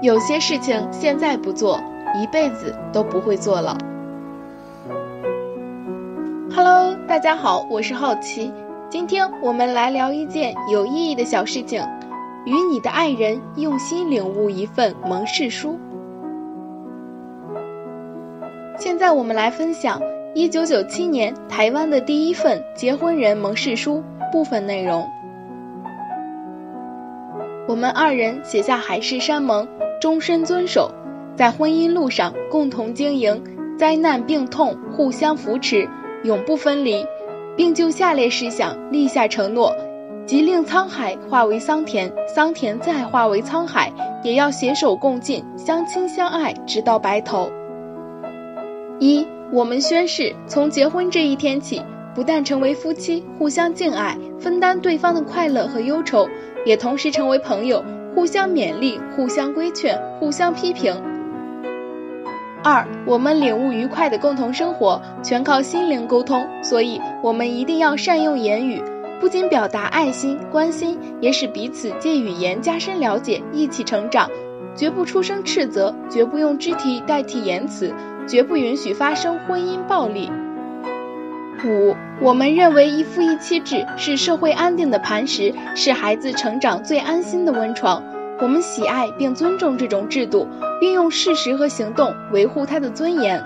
有些事情现在不做，一辈子都不会做了。Hello，大家好，我是好奇，今天我们来聊一件有意义的小事情，与你的爱人用心领悟一份盟誓书。现在我们来分享一九九七年台湾的第一份结婚人盟誓书部分内容。我们二人写下海誓山盟，终身遵守，在婚姻路上共同经营，灾难病痛互相扶持，永不分离，并就下列事项立下承诺：即令沧海化为桑田，桑田再化为沧海，也要携手共进，相亲相爱，直到白头。一，我们宣誓，从结婚这一天起，不但成为夫妻，互相敬爱，分担对方的快乐和忧愁。也同时成为朋友，互相勉励，互相规劝，互相批评。二，我们领悟愉快的共同生活，全靠心灵沟通，所以我们一定要善用言语，不仅表达爱心、关心，也使彼此借语言加深了解，一起成长。绝不出声斥责，绝不用肢体代替言辞，绝不允许发生婚姻暴力。五，我们认为一夫一妻制是社会安定的磐石，是孩子成长最安心的温床。我们喜爱并尊重这种制度，并用事实和行动维护它的尊严。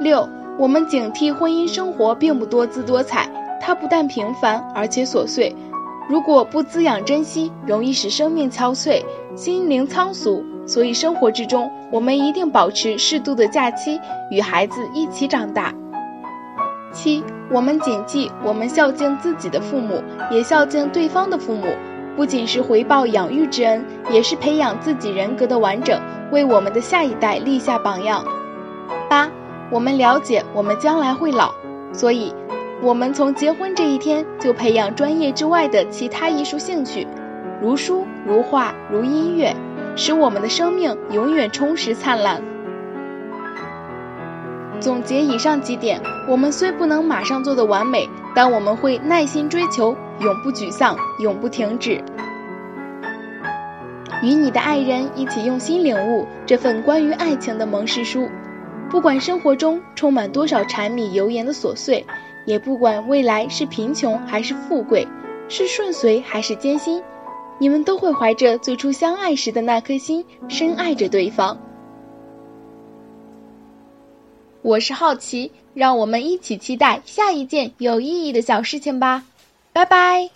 六，我们警惕婚姻生活并不多姿多彩，它不但平凡而且琐碎。如果不滋养珍惜，容易使生命憔悴，心灵仓促。所以生活之中，我们一定保持适度的假期，与孩子一起长大。七，我们谨记，我们孝敬自己的父母，也孝敬对方的父母，不仅是回报养育之恩，也是培养自己人格的完整，为我们的下一代立下榜样。八，我们了解我们将来会老，所以，我们从结婚这一天就培养专业之外的其他艺术兴趣，如书、如画、如音乐，使我们的生命永远充实灿烂。总结以上几点，我们虽不能马上做的完美，但我们会耐心追求，永不沮丧，永不停止。与你的爱人一起用心领悟这份关于爱情的盟誓书，不管生活中充满多少柴米油盐的琐碎，也不管未来是贫穷还是富贵，是顺遂还是艰辛，你们都会怀着最初相爱时的那颗心，深爱着对方。我是好奇，让我们一起期待下一件有意义的小事情吧，拜拜。